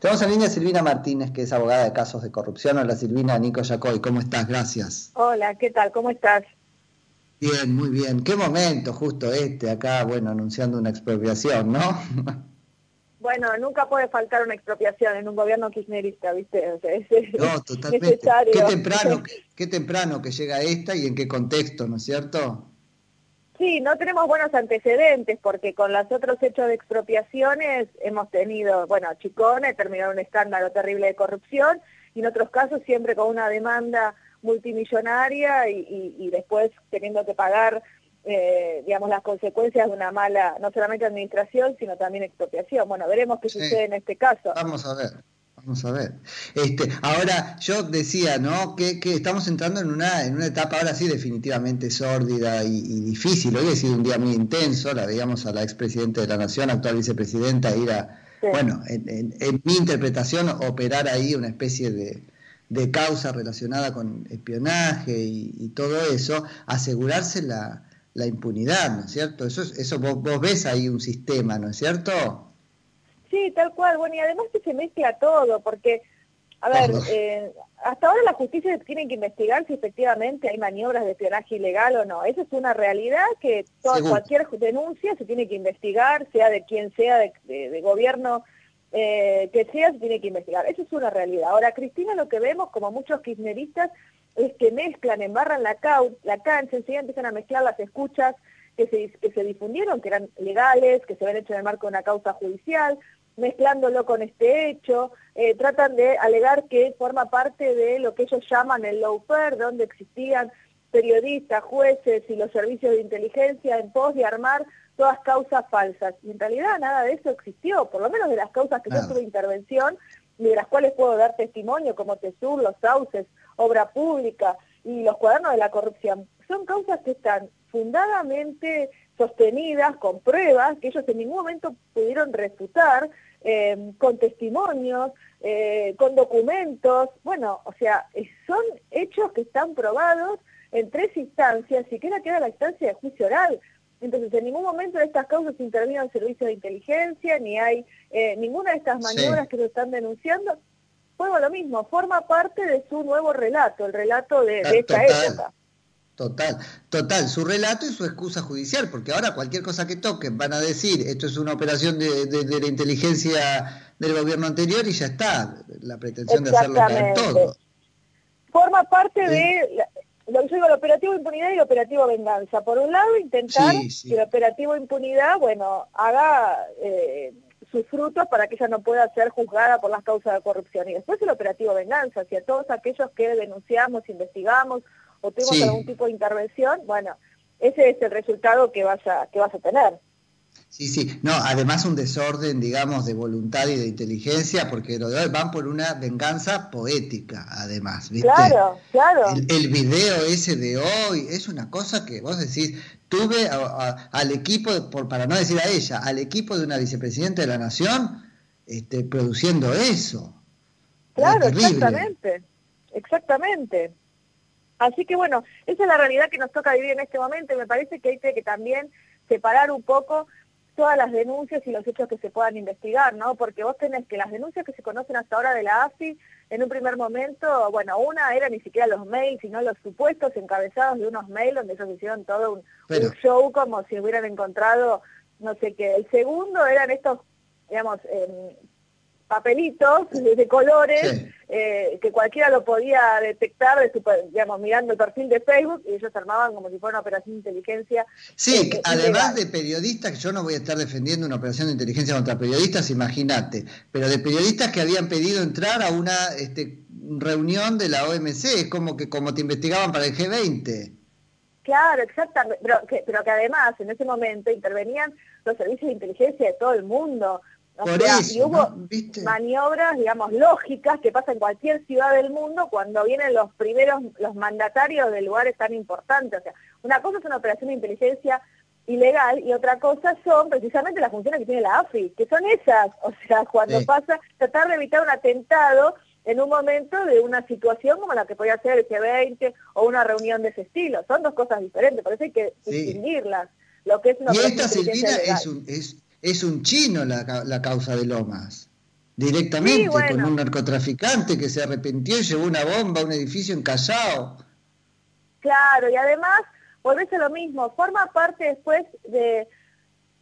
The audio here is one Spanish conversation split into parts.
Tenemos en línea a Silvina Martínez, que es abogada de casos de corrupción. Hola Silvina, Nico Yacoy, ¿cómo estás? Gracias. Hola, ¿qué tal? ¿Cómo estás? Bien, muy bien. Qué momento justo este, acá, bueno, anunciando una expropiación, ¿no? Bueno, nunca puede faltar una expropiación en un gobierno kirchnerista, ¿viste? no, totalmente. Qué temprano, qué temprano que llega esta y en qué contexto, ¿no es cierto? Sí, no tenemos buenos antecedentes porque con los otros hechos de expropiaciones hemos tenido, bueno, Chicone terminó un escándalo terrible de corrupción y en otros casos siempre con una demanda multimillonaria y, después teniendo que pagar, eh, digamos, las consecuencias de una mala, no solamente administración, sino también expropiación. Bueno, veremos qué sucede en este caso. Vamos a ver. Vamos a ver. Este, ahora, yo decía, ¿no? Que, estamos entrando en una, en una etapa ahora sí definitivamente sórdida y, difícil. Hoy ha sido un día muy intenso, la veíamos a la expresidenta de la Nación, actual vicepresidenta, ir a, bueno, en, mi interpretación, operar ahí una especie de, de causa relacionada con espionaje y, todo eso, asegurarse la, la, impunidad, ¿no es cierto? Eso, eso vos, vos ves ahí un sistema, ¿no es cierto? Sí, tal cual. Bueno, y además que se mezcla todo, porque, a ver, eh, hasta ahora la justicia tiene que investigar si efectivamente hay maniobras de espionaje ilegal o no. Esa es una realidad que toda, cualquier denuncia se tiene que investigar, sea de quien sea, de, gobierno eh, que sea, se tiene que investigar. Eso es una realidad. Ahora, Cristina, lo que vemos, como muchos kirchneristas, es que mezclan, embarran la, la cancha, enseguida empiezan a mezclar las escuchas que se, que se difundieron, que eran legales, que se habían hecho en el marco de una causa judicial, mezclándolo con este hecho, eh, tratan de alegar que forma parte de lo que ellos llaman el lawfare, donde existían periodistas, jueces y los servicios de inteligencia en pos de armar todas causas falsas. Y en realidad nada de eso existió, por lo menos de las causas que yo tuve intervención, y de las cuales puedo dar testimonio, como Tesur, los sauces, obra pública y los cuadernos de la corrupción. Son causas que están fundadamente sostenidas con pruebas que ellos en ningún momento pudieron refutar, eh, con testimonios, eh, con documentos, bueno, o sea, son hechos que están probados en tres instancias, siquiera queda la instancia de juicio oral. Entonces, en ningún momento de estas causas intervino el servicio de inteligencia, ni hay eh, ninguna de estas maniobras que lo están denunciando. Fue lo mismo, forma parte de su nuevo relato, el relato de, de esta época. Total, total, su relato y su excusa judicial, porque ahora cualquier cosa que toquen van a decir, esto es una operación de, de, la inteligencia del gobierno anterior y ya está, la pretensión de hacerlo caer todo. Forma parte de, lo que yo digo, el operativo impunidad y el operativo venganza. Por un lado, intentar que el operativo impunidad, bueno, haga eh, sus frutos para que ella no pueda ser juzgada por las causas de corrupción. Y después el operativo venganza, hacia todos aquellos que denunciamos, investigamos o tuvimos algún tipo de intervención, bueno, ese es el resultado que vas a, que vas a tener. Sí, sí, no, además un desorden, digamos, de voluntad y de inteligencia, porque lo de hoy van por una venganza poética, además, ¿viste? Claro, claro. El, video ese de hoy es una cosa que vos decís, tuve al equipo, por, para no decir a ella, al equipo de una vicepresidenta de la Nación este, produciendo eso. Claro, exactamente, exactamente. Así que bueno, esa es la realidad que nos toca vivir en este momento y me parece que hay que también separar un poco todas las denuncias y los hechos que se puedan investigar, ¿no? Porque vos tenés que las denuncias que se conocen hasta ahora de la AFI, en un primer momento, bueno, una era ni siquiera los mails, sino los supuestos encabezados de unos mails donde ellos hicieron todo un, show como si hubieran encontrado, no sé qué. El segundo eran estos, digamos, eh, papelitos de colores eh, que cualquiera lo podía detectar de digamos, mirando el perfil de Facebook y ellos armaban como si fuera una operación de inteligencia. Sí, eh, además de periodistas, yo no voy a estar defendiendo una operación de inteligencia contra periodistas, imagínate, pero de periodistas que habían pedido entrar a una este, reunión de la OMC, es como que como te investigaban para el G20. Claro, exactamente, pero que, pero que además en ese momento intervenían los servicios de inteligencia de todo el mundo, y hubo maniobras, digamos, lógicas que pasan en cualquier ciudad del mundo cuando vienen los primeros, los mandatarios de lugares tan importantes. O sea, una cosa es una operación de inteligencia ilegal y otra cosa son precisamente las funciones que tiene la AFI, que son esas. O sea, cuando pasa, tratar de evitar un atentado en un momento de una situación como la que podía ser el G20 o una reunión de ese estilo. Son dos cosas diferentes, por eso hay que distinguirlas. Lo que es una y esta, Silvina, es, un, es, es un chino la, la causa de Lomas. directamente con un narcotraficante que se arrepintió y llevó una bomba a un edificio en Callao. Claro, y además, volvés a lo mismo, forma parte después de,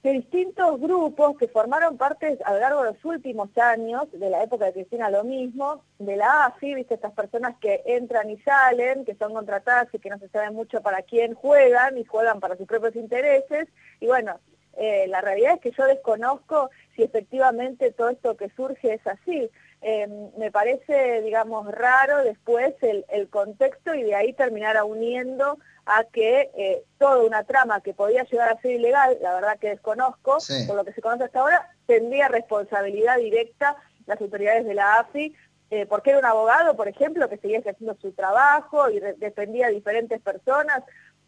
de distintos grupos que formaron parte a lo largo de los últimos años, de la época de Cristina lo mismo, de la AFI, viste, estas personas que entran y salen, que son contratadas y que no se sabe mucho para quién juegan y juegan para sus propios intereses. Y bueno, eh, la realidad es que yo desconozco si efectivamente todo esto que surge es así. Eh, me parece, digamos, raro después el, el contexto y de ahí terminar uniendo a que eh, toda una trama que podía llegar a ser ilegal, la verdad que desconozco, por lo que se conoce hasta ahora, tendría responsabilidad directa las autoridades de la AFI, eh, porque era un abogado, por ejemplo, que seguía haciendo su trabajo y defendía a diferentes personas,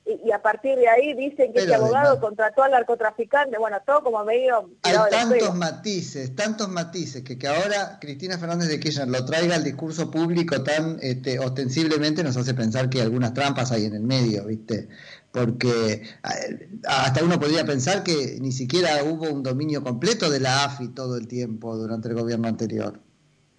y, a partir de ahí dicen que ese abogado contrató al narcotraficante, bueno, todo como medio... Hay tantos matices, tantos matices, que, que ahora Cristina Fernández de Kirchner lo traiga al discurso público tan este, ostensiblemente nos hace pensar que algunas trampas hay en el medio, ¿viste? Porque hasta uno podría pensar que ni siquiera hubo un dominio completo de la AFI todo el tiempo durante el gobierno anterior.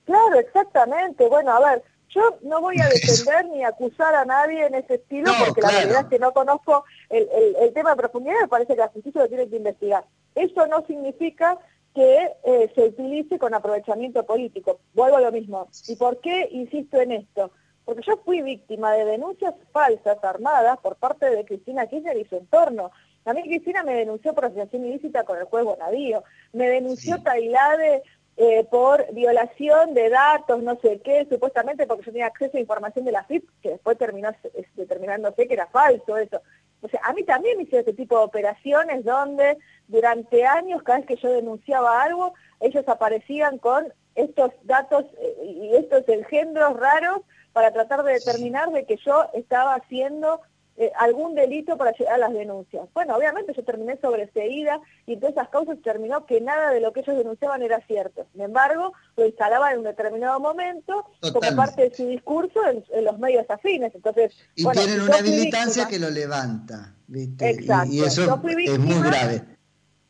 Claro, exactamente. Bueno, a ver, yo no voy a defender ni acusar a nadie en ese estilo, porque la verdad es que no conozco el, tema de profundidad, me parece que la justicia lo tiene que investigar. Eso no significa que eh, se utilice con aprovechamiento político. Vuelvo a lo mismo. ¿Y por qué insisto en esto? Porque yo fui víctima de denuncias falsas armadas por parte de Cristina Kirchner y su entorno. A mí Cristina me denunció por asociación ilícita con el juez Bonadío, me denunció Tailade eh, por violación de datos, no sé qué, supuestamente porque yo tenía acceso a información de la FIP, que después terminó determinándose que era falso eso. O sea, a mí también me hicieron este tipo de operaciones donde durante años, cada vez que yo denunciaba algo, ellos aparecían con estos datos eh, y estos engendros raros para tratar de determinar de que yo estaba haciendo eh, algún delito para llegar a las denuncias. Bueno, obviamente yo terminé sobreseída y en todas esas causas terminó que nada de lo que ellos denunciaban era cierto. Sin embargo, lo instalaban en un determinado momento como parte de su discurso en, los medios afines. Entonces, y tienen una habilitancia que lo levanta, ¿viste? Exacto. Y, eso es muy grave.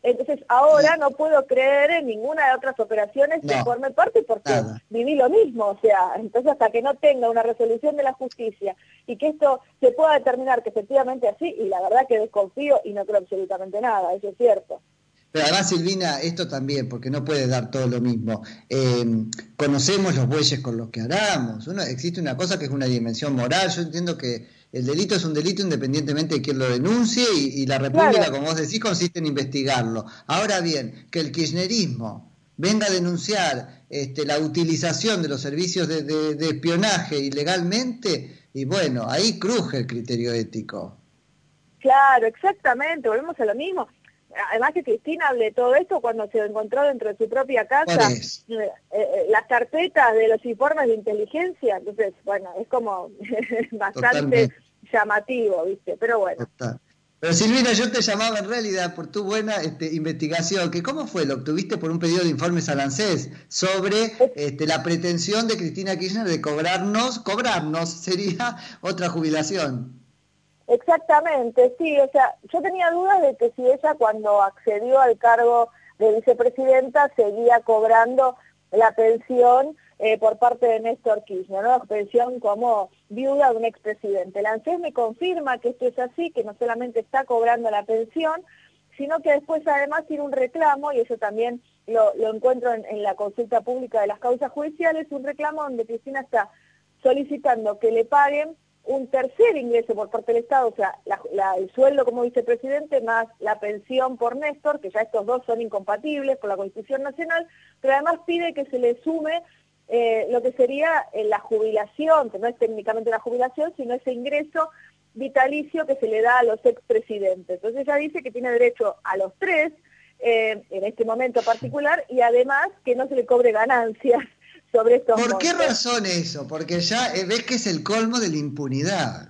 Entonces ahora no puedo creer en ninguna de otras operaciones que forme parte porque viví lo mismo. O sea, entonces hasta que no tenga una resolución de la justicia y que esto se pueda determinar que efectivamente así, y la verdad que desconfío y no creo absolutamente nada, eso es cierto. Pero además, Silvina, esto también, porque no puede dar todo lo mismo. Eh, conocemos los bueyes con los que haramos. Uno, existe una cosa que es una dimensión moral. Yo entiendo que el delito es un delito independientemente de quién lo denuncie y, la República, como vos decís, consiste en investigarlo. Ahora bien, que el kirchnerismo venga a denunciar este, la utilización de los servicios de, espionaje ilegalmente, y bueno, ahí cruje el criterio ético. Claro, exactamente, volvemos a lo mismo. Además que Cristina hable de todo esto cuando se encontró dentro de su propia casa eh, eh, las carpetas de los informes de inteligencia, entonces, bueno, es como bastante llamativo, ¿viste? Pero bueno. Pero Silvina, yo te llamaba en realidad por tu buena este, investigación, que cómo fue, lo obtuviste por un pedido de informes al ANSES sobre este, la pretensión de Cristina Kirchner de cobrarnos, cobrarnos sería otra jubilación. Exactamente, sí, o sea, yo tenía dudas de que si ella cuando accedió al cargo de vicepresidenta seguía cobrando la pensión eh, por parte de Néstor Kirchner, ¿no? Pensión como viuda de un expresidente. La ANSES me confirma que esto es así, que no solamente está cobrando la pensión, sino que después además tiene un reclamo, y eso también lo, encuentro en, en, la consulta pública de las causas judiciales, un reclamo donde Cristina está solicitando que le paguen un tercer ingreso por parte del Estado, o sea, el sueldo como vicepresidente más la pensión por Néstor, que ya estos dos son incompatibles por la Constitución Nacional, pero además pide que se le sume eh, lo que sería eh, la jubilación, que no es técnicamente la jubilación, sino ese ingreso vitalicio que se le da a los expresidentes. Entonces ella dice que tiene derecho a los tres, eh, en este momento particular, y además que no se le cobre ganancias ¿Por qué razón eso? Porque ya eh, ves que es el colmo de la impunidad.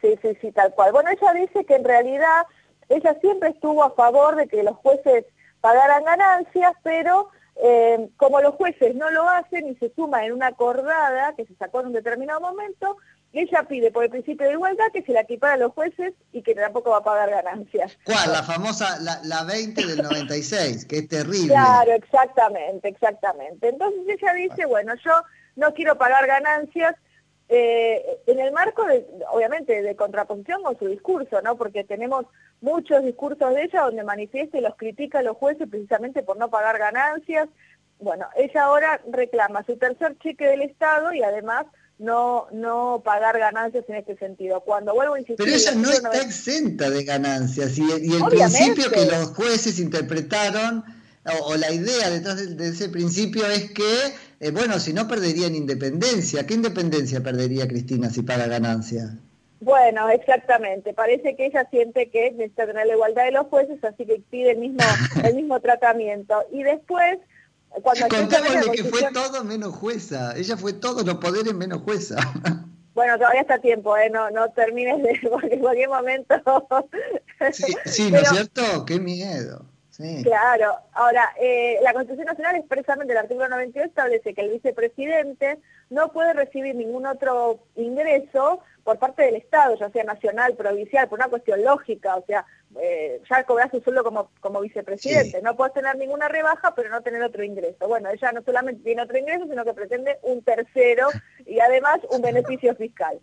Sí, sí, sí, tal cual. Bueno, ella dice que en realidad ella siempre estuvo a favor de que los jueces pagaran ganancias, pero eh, como los jueces no lo hacen y se suma en una acordada que se sacó en un determinado momento, ella pide por el principio de igualdad que se la equipara a los jueces y que tampoco va a pagar ganancias. ¿Cuál? La famosa, la, la 20 del 96, que es terrible. Claro, exactamente, exactamente. Entonces ella dice, bueno, yo no quiero pagar ganancias eh, en el marco, de, obviamente, de contraposición con su discurso, ¿no? Porque tenemos muchos discursos de ella donde manifiesta y los critica a los jueces precisamente por no pagar ganancias. Bueno, ella ahora reclama su tercer cheque del Estado y además no, no pagar ganancias en este sentido. Cuando vuelvo a insistir... Pero ella no está exenta de ganancias y, el principio que los jueces interpretaron, o, la idea detrás de, ese principio es que, eh, bueno, si no perderían independencia. ¿Qué independencia perdería Cristina si paga ganancias? Bueno, exactamente. Parece que ella siente que necesita tener la igualdad de los jueces, así que pide el mismo, el mismo tratamiento. Y después cuando Contémosle que fue todo menos jueza. Ella fue todos los poderes menos jueza. Bueno, todavía está tiempo, ¿eh? No, no termines de... Porque en cualquier momento... sí, ¿no es cierto? ¡Qué miedo! Sí. Claro. Ahora, eh, la Constitución Nacional expresamente, el artículo 92 establece que el vicepresidente no puede recibir ningún otro ingreso por parte del Estado, ya sea nacional, provincial, por una cuestión lógica, o sea, eh, ya cobras su sueldo como, como vicepresidente, no puedes tener ninguna rebaja, pero no tener otro ingreso. Bueno, ella no solamente tiene otro ingreso, sino que pretende un tercero y además un beneficio fiscal.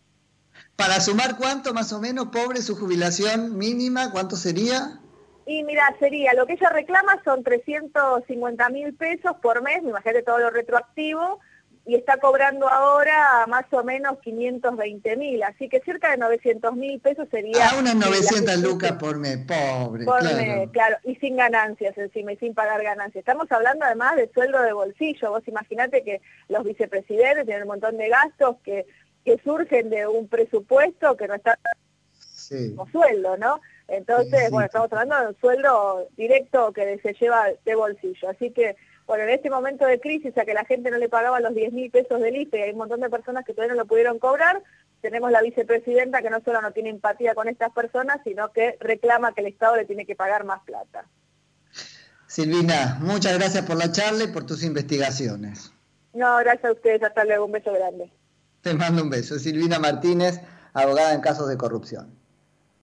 Para sumar cuánto más o menos, pobre, su jubilación mínima, ¿cuánto sería? Y mira, sería, lo que ella reclama son 350 mil pesos por mes, me imagínate todo lo retroactivo, y está cobrando ahora más o menos 520 mil, así que cerca de 900 mil pesos sería... Ah, unas 900 lucas por mes, pobre. Por claro. mes, claro, y sin ganancias encima, y sin pagar ganancias. Estamos hablando además de sueldo de bolsillo, vos imaginate que los vicepresidentes tienen un montón de gastos que, que surgen de un presupuesto que no está como sueldo, ¿no? Entonces, bueno, estamos hablando de un sueldo directo que se lleva de bolsillo, así que bueno, en este momento de crisis, a que la gente no le pagaba los 10 mil pesos del IFE, hay un montón de personas que todavía no lo pudieron cobrar, tenemos la vicepresidenta que no solo no tiene empatía con estas personas, sino que reclama que el Estado le tiene que pagar más plata. Silvina, muchas gracias por la charla y por tus investigaciones. No, gracias a ustedes, hasta luego, un beso grande. Te mando un beso. Silvina Martínez, abogada en casos de corrupción.